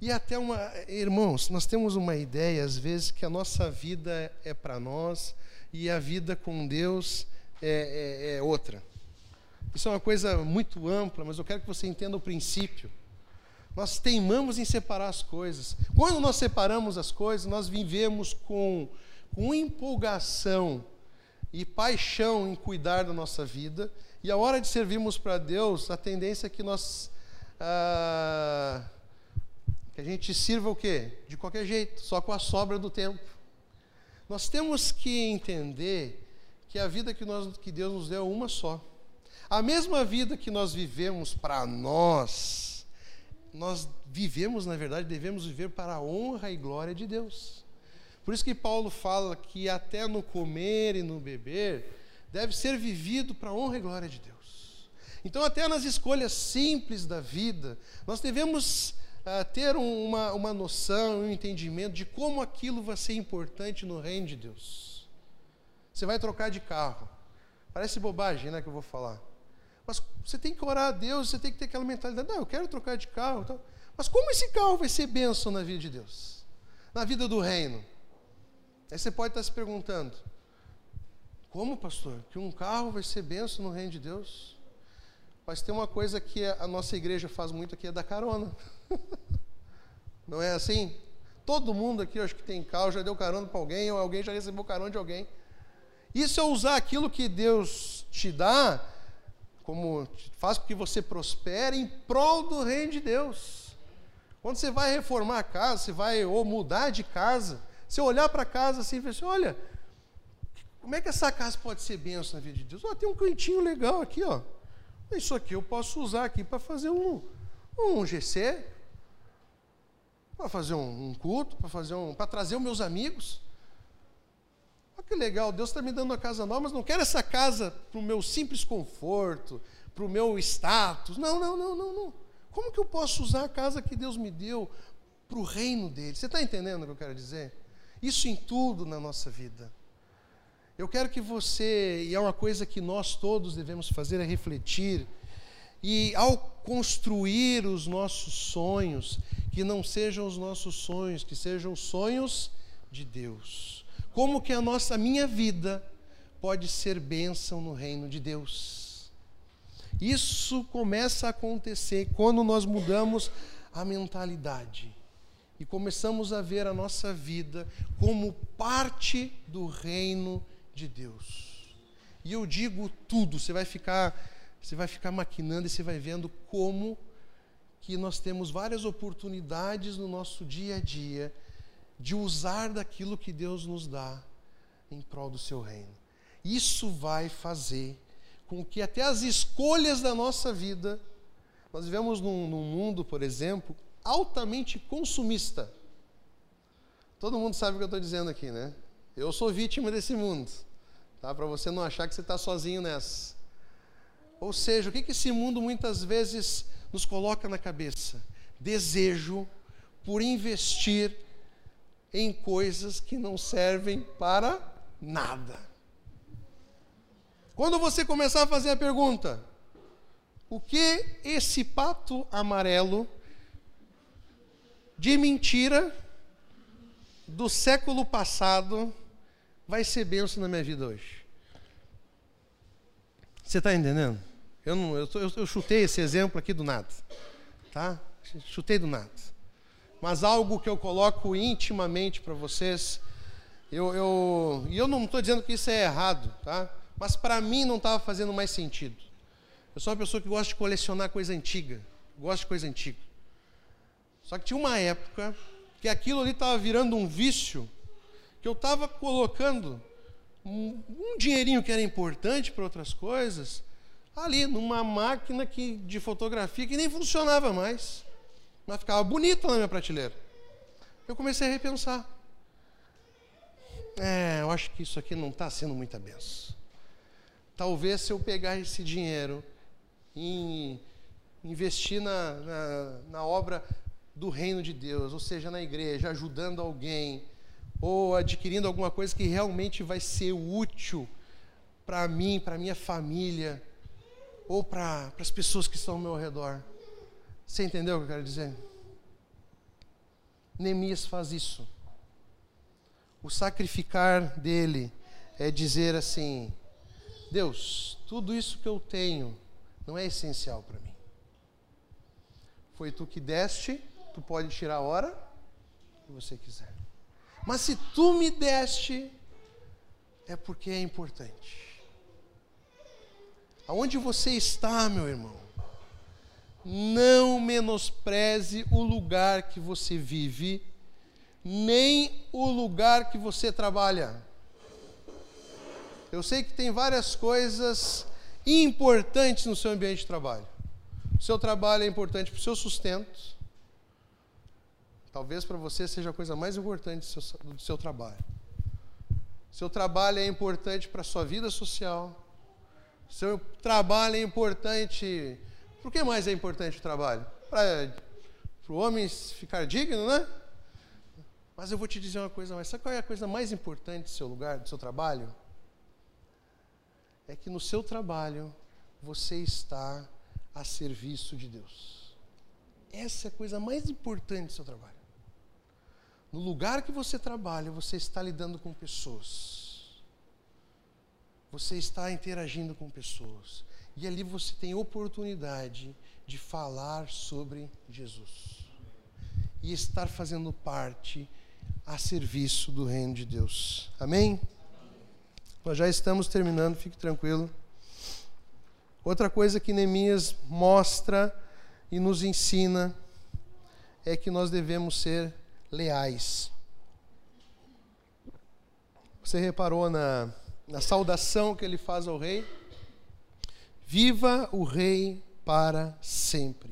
E até uma. Irmãos, nós temos uma ideia, às vezes, que a nossa vida é para nós e a vida com Deus é, é, é outra. Isso é uma coisa muito ampla, mas eu quero que você entenda o princípio. Nós teimamos em separar as coisas. Quando nós separamos as coisas, nós vivemos com, com empolgação e paixão em cuidar da nossa vida. E a hora de servirmos para Deus, a tendência é que nós. Ah, que a gente sirva o quê? De qualquer jeito, só com a sobra do tempo. Nós temos que entender que a vida que, nós, que Deus nos deu é uma só. A mesma vida que nós vivemos para nós, nós vivemos, na verdade, devemos viver para a honra e glória de Deus. Por isso que Paulo fala que até no comer e no beber deve ser vivido para a honra e glória de Deus. Então, até nas escolhas simples da vida, nós devemos uh, ter uma, uma noção, um entendimento de como aquilo vai ser importante no reino de Deus. Você vai trocar de carro. Parece bobagem, né, que eu vou falar. Mas você tem que orar a Deus, você tem que ter aquela mentalidade, não, eu quero trocar de carro. Então, mas como esse carro vai ser bênção na vida de Deus? Na vida do reino? Aí você pode estar se perguntando, como, pastor, que um carro vai ser bênção no reino de Deus? Mas tem uma coisa que a nossa igreja faz muito aqui, é dar carona. *laughs* Não é assim? Todo mundo aqui, acho que tem carro, já deu carona para alguém, ou alguém já recebeu carona de alguém. Isso é usar aquilo que Deus te dá, como faz com que você prospere em prol do reino de Deus. Quando você vai reformar a casa, você vai ou mudar de casa, você olhar para a casa assim e falar assim, olha, como é que essa casa pode ser bênção na vida de Deus? Oh, tem um cantinho legal aqui, ó. Isso aqui eu posso usar aqui para fazer um, um GC, para fazer um, um culto, para fazer um, para trazer os meus amigos. Olha que legal, Deus está me dando uma casa nova, mas não quero essa casa para o meu simples conforto, para o meu status. Não, não, não, não, não. Como que eu posso usar a casa que Deus me deu para o reino dele? Você está entendendo o que eu quero dizer? Isso em tudo na nossa vida. Eu quero que você, e é uma coisa que nós todos devemos fazer, é refletir, e ao construir os nossos sonhos, que não sejam os nossos sonhos, que sejam os sonhos de Deus. Como que a nossa, minha vida pode ser bênção no reino de Deus? Isso começa a acontecer quando nós mudamos a mentalidade e começamos a ver a nossa vida como parte do reino de Deus. E eu digo tudo, você vai ficar, você vai ficar maquinando e você vai vendo como que nós temos várias oportunidades no nosso dia a dia de usar daquilo que Deus nos dá em prol do seu reino. Isso vai fazer com que até as escolhas da nossa vida, nós vivemos num, num mundo, por exemplo, altamente consumista. Todo mundo sabe o que eu estou dizendo aqui, né? Eu sou vítima desse mundo, tá? Para você não achar que você está sozinho nessa. Ou seja, o que, esse mundo muitas vezes nos coloca na cabeça? Desejo por investir em coisas que não servem para nada. Quando você começar a fazer a pergunta, o que esse pato amarelo de mentira do século passado vai ser benção na minha vida hoje. Você está entendendo? Eu, não, eu, eu, eu, chutei esse exemplo aqui do nada, tá? Chutei do nada. Mas algo que eu coloco intimamente para vocês, eu, eu, e eu não estou dizendo que isso é errado, tá? Mas para mim não estava fazendo mais sentido. Eu sou uma pessoa que gosta de colecionar coisa antiga, gosto de coisa antiga. Só que tinha uma época que aquilo ali estava virando um vício que eu estava colocando um, um, dinheirinho que era importante para outras coisas ali numa máquina que, de fotografia que nem funcionava mais, mas ficava bonita na minha prateleira. Eu comecei a repensar. É, eu acho que isso aqui não está sendo muita benção. Talvez se eu pegar esse dinheiro e investir na, na, na obra do reino de Deus, ou seja, na igreja, ajudando alguém, ou adquirindo alguma coisa que realmente vai ser útil para mim, para minha família, ou para as pessoas que estão ao meu redor. Você entendeu o que eu quero dizer? Neemias faz isso. O sacrificar dele é dizer assim: Deus, tudo isso que eu tenho não é essencial para mim. Foi tu que deste, tu pode tirar a hora que você quiser. Mas se tu me deste, é porque é importante. Aonde você está, meu irmão? Não menospreze o lugar que você vive, nem o lugar que você trabalha. Eu sei que tem várias coisas importantes no seu ambiente de trabalho. O seu trabalho é importante para o seu sustento, Talvez para você seja a coisa mais importante do seu, do seu trabalho. Seu trabalho é importante para a sua vida social. Seu trabalho é importante. Por que mais é importante o trabalho? Para o homem ficar digno, né? Mas eu vou te dizer uma coisa mais. Sabe qual é a coisa mais importante do seu lugar, do seu trabalho? É que no seu trabalho você está a serviço de Deus. Essa é a coisa mais importante do seu trabalho. No lugar que você trabalha, você está lidando com pessoas. Você está interagindo com pessoas. E ali você tem oportunidade de falar sobre Jesus e estar fazendo parte a serviço do reino de Deus. Amém? Nós já estamos terminando, fique tranquilo. Outra coisa que Neemias mostra e nos ensina é que nós devemos ser leais. Você reparou na, na saudação que ele faz ao rei? Viva o rei para sempre.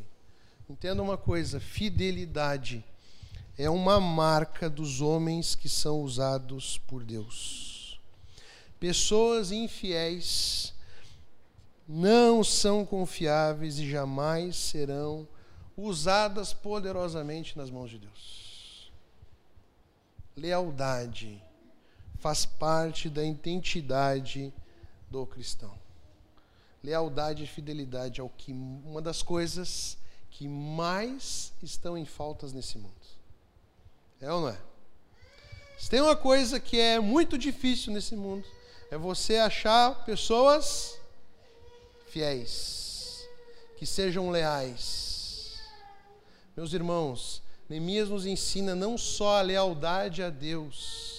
Entenda uma coisa: fidelidade é uma marca dos homens que são usados por Deus. Pessoas infiéis não são confiáveis e jamais serão usadas poderosamente nas mãos de Deus. Lealdade faz parte da identidade do cristão. Lealdade e fidelidade é o que uma das coisas que mais estão em faltas nesse mundo. É ou não é? Se tem uma coisa que é muito difícil nesse mundo, é você achar pessoas fiéis, que sejam leais. Meus irmãos, Neemias nos ensina não só a lealdade a Deus,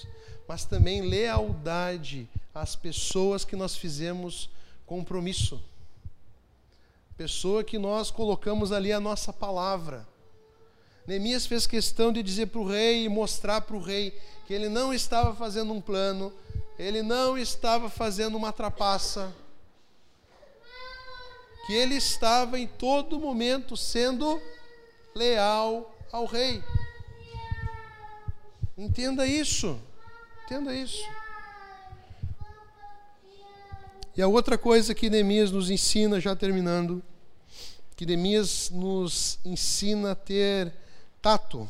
mas também lealdade às pessoas que nós fizemos compromisso. Pessoa que nós colocamos ali a nossa palavra. Neemias fez questão de dizer para o rei e mostrar para o rei que ele não estava fazendo um plano, ele não estava fazendo uma trapaça, que ele estava em todo momento sendo leal ao rei. Entenda isso, entenda isso. E a outra coisa que Neemias nos ensina, já terminando, que Neemias nos ensina a ter tato.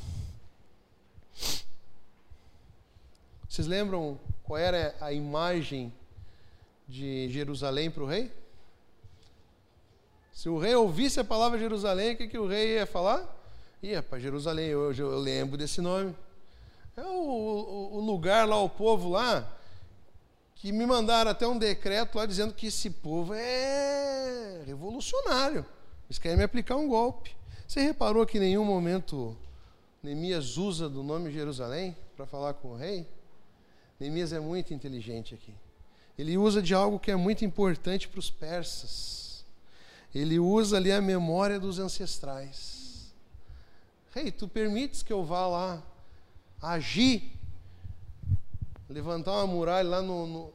Vocês lembram qual era a imagem de Jerusalém para o rei? Se o rei ouvisse a palavra Jerusalém, o que, que o rei ia falar? Ia para Jerusalém, eu, eu, lembro desse nome. É o, o, o, lugar lá, o povo lá, que me mandaram até um decreto lá dizendo que esse povo é revolucionário. Eles querem me aplicar um golpe. Você reparou que em nenhum momento Neemias usa do nome Jerusalém para falar com o rei? Neemias é muito inteligente aqui. Ele usa de algo que é muito importante para os persas. Ele usa ali a memória dos ancestrais. Rei, tu permites que eu vá lá agir, levantar uma muralha lá no,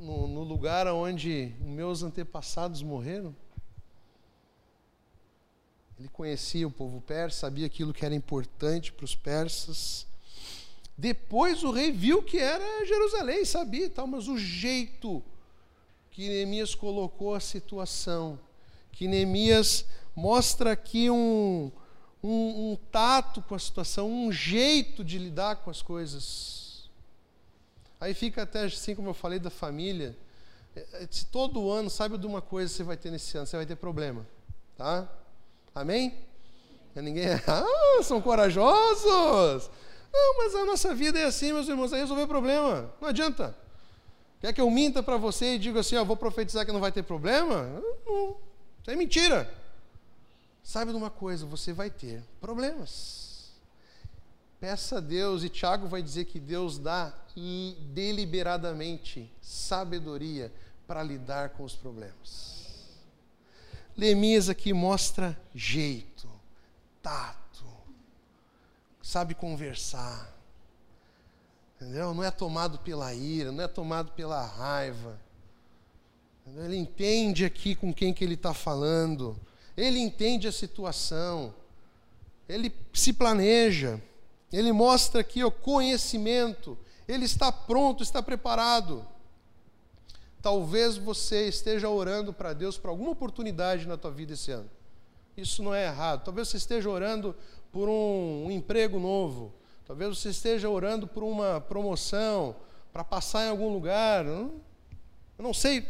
no, no, lugar onde meus antepassados morreram? Ele conhecia o povo persa, sabia aquilo que era importante para os persas. Depois o rei viu que era Jerusalém, sabia tal, mas o jeito que Neemias colocou a situação, que Neemias mostra aqui um, um, um tato com a situação, um jeito de lidar com as coisas. Aí fica até assim como eu falei da família. É, se todo ano, sabe de uma coisa você vai ter nesse ano, você vai ter problema, tá? Amém? Ninguém, *laughs* ah, são corajosos. Não, mas a nossa vida é assim, meus irmãos, é resolver problema. Não adianta. Quer que eu minta para você e diga assim, ó, vou profetizar que não vai ter problema? Não, isso é mentira. Saiba de uma coisa, você vai ter problemas. Peça a Deus, e Tiago vai dizer que Deus dá deliberadamente sabedoria para lidar com os problemas. Neemias aqui mostra jeito, tato, sabe conversar. Entendeu? Não é tomado pela ira, não é tomado pela raiva. Ele entende aqui com quem que ele está falando. Ele entende a situação. Ele se planeja. Ele mostra aqui o conhecimento. Ele está pronto, está preparado. Talvez você esteja orando para Deus por alguma oportunidade na tua vida esse ano. Isso não é errado. Talvez você esteja orando por um, um emprego novo. Talvez você esteja orando por uma promoção, para passar em algum lugar. Eu não sei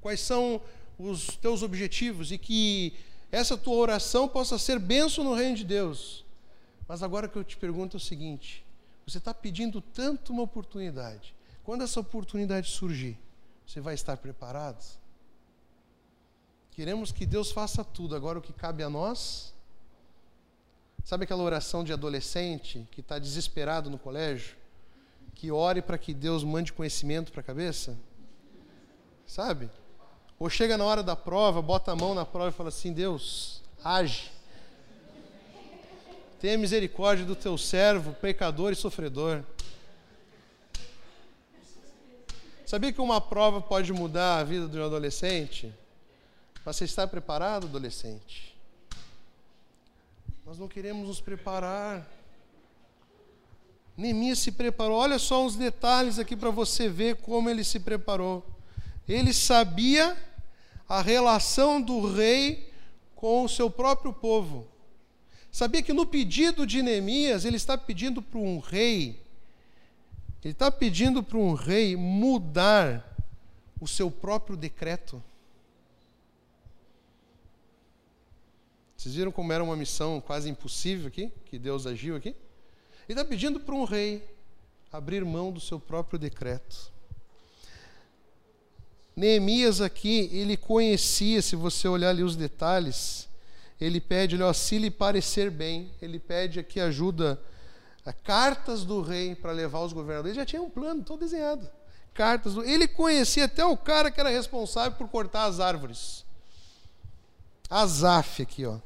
quais são os teus objetivos e que essa tua oração possa ser benção no reino de Deus. Mas agora que eu te pergunto é o seguinte: você está pedindo tanto uma oportunidade. Quando essa oportunidade surgir, você vai estar preparado? Queremos que Deus faça tudo, agora o que cabe a nós. Sabe aquela oração de adolescente que está desesperado no colégio? Que ore para que Deus mande conhecimento para a cabeça? Sabe? Ou chega na hora da prova, bota a mão na prova e fala assim: Deus, age. Tenha misericórdia do teu servo, pecador e sofredor. Sabia que uma prova pode mudar a vida de um adolescente? Você está preparado, adolescente? Nós não queremos nos preparar. Neemias se preparou. Olha só uns detalhes aqui para você ver como ele se preparou. Ele sabia a relação do rei com o seu próprio povo. Sabia que no pedido de Neemias, ele está pedindo para um rei, ele está pedindo para um rei mudar o seu próprio decreto. Vocês viram como era uma missão quase impossível aqui, que Deus agiu aqui? Ele está pedindo para um rei abrir mão do seu próprio decreto. Neemias aqui, ele conhecia, se você olhar ali os detalhes, ele pede, ó, se lhe parecer bem, ele pede aqui ajuda, cartas do rei para levar os governadores. Ele já tinha um plano todo desenhado. Cartas do, ele conhecia até o cara que era responsável por cortar as árvores. Azaf aqui, ó.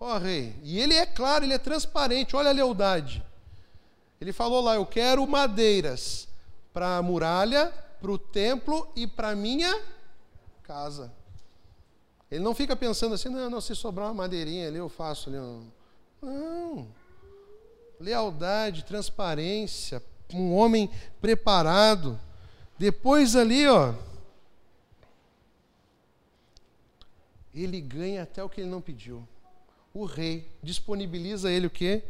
Ó rei, e ele é claro, ele é transparente, olha a lealdade. Ele falou lá: Eu quero madeiras para a muralha, para o templo e para minha casa. Ele não fica pensando assim, não, não, se sobrar uma madeirinha ali eu faço ali. Não. Lealdade, transparência, um homem preparado. Depois ali, ó, ele ganha até o que ele não pediu. O rei disponibiliza ele o quê?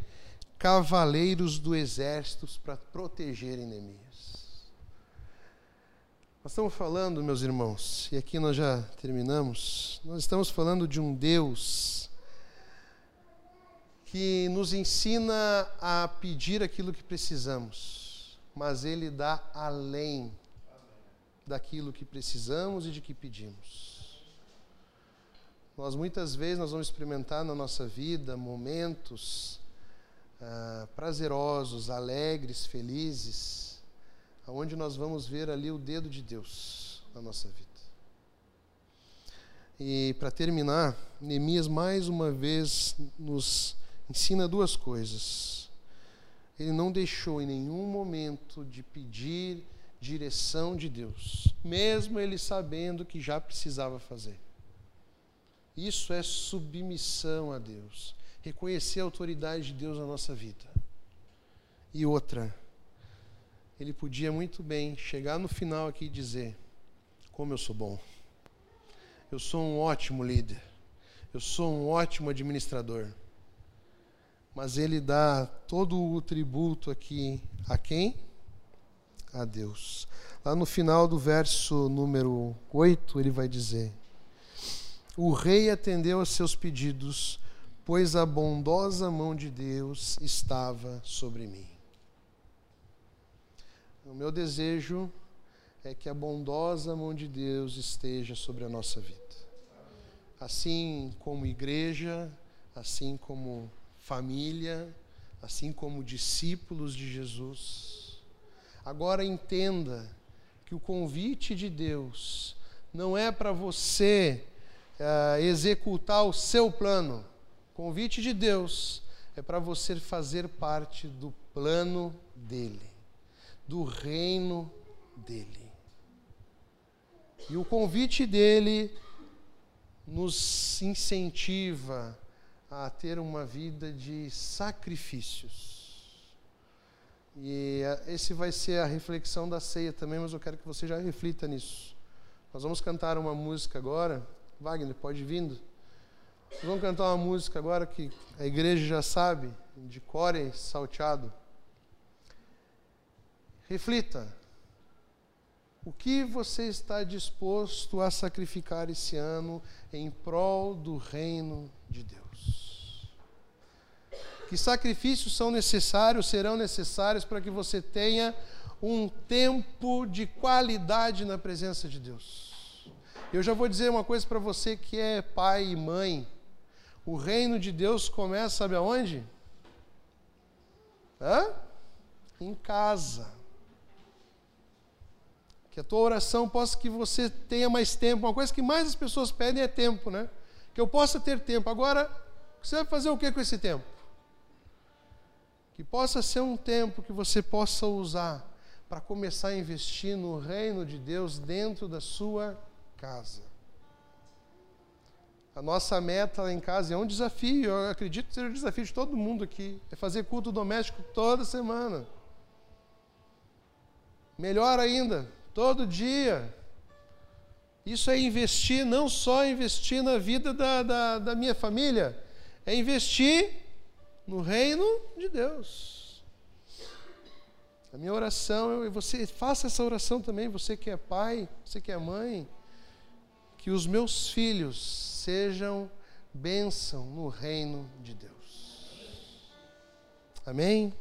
Cavaleiros do exército para protegerem Neemias. Nós estamos falando, meus irmãos, e aqui nós já terminamos, nós estamos falando de um Deus que nos ensina a pedir aquilo que precisamos, mas Ele dá além daquilo que precisamos e de que pedimos. Nós muitas vezes nós vamos experimentar na nossa vida momentos ah, prazerosos, alegres, felizes, onde nós vamos ver ali o dedo de Deus na nossa vida. E para terminar, Neemias mais uma vez nos ensina duas coisas. Ele não deixou em nenhum momento de pedir direção de Deus, mesmo ele sabendo que já precisava fazer. Isso é submissão a Deus, reconhecer a autoridade de Deus na nossa vida. E outra, ele podia muito bem chegar no final aqui e dizer: Como eu sou bom, eu sou um ótimo líder, eu sou um ótimo administrador. Mas ele dá todo o tributo aqui a quem? A Deus. Lá no final do verso número 8, ele vai dizer: O rei atendeu aos seus pedidos, pois a bondosa mão de Deus estava sobre mim. O meu desejo é que a bondosa mão de Deus esteja sobre a nossa vida. Assim como igreja, assim como família, assim como discípulos de Jesus. Agora entenda que o convite de Deus não é para você uh, executar o seu plano. O convite de Deus é para você fazer parte do plano dele do reino dele. E o convite dele nos incentiva a ter uma vida de sacrifícios. E esse vai ser a reflexão da ceia também, mas eu quero que você já reflita nisso. Nós vamos cantar uma música agora. Wagner, pode vindo. Nós vamos cantar uma música agora que a igreja já sabe, de core salteado. Reflita. O que você está disposto a sacrificar esse ano em prol do reino de Deus? Que sacrifícios são necessários, serão necessários para que você tenha um tempo de qualidade na presença de Deus? Eu já vou dizer uma coisa para você que é pai e mãe. O reino de Deus começa, sabe aonde? Hã? Em casa. Que a tua oração possa que você tenha mais tempo. Uma coisa que mais as pessoas pedem é tempo, né? Que eu possa ter tempo. Agora, você vai fazer o que com esse tempo? Que possa ser um tempo que você possa usar para começar a investir no reino de Deus dentro da sua casa. A nossa meta lá em casa é um desafio, eu acredito que seja um desafio de todo mundo aqui, é fazer culto doméstico toda semana. Melhor ainda, todo dia. Isso é investir, não só investir na vida da, da, da minha família, é investir no reino de Deus. A minha oração, e você faça essa oração também, você que é pai, você que é mãe, que os meus filhos sejam bênção no reino de Deus. Amém?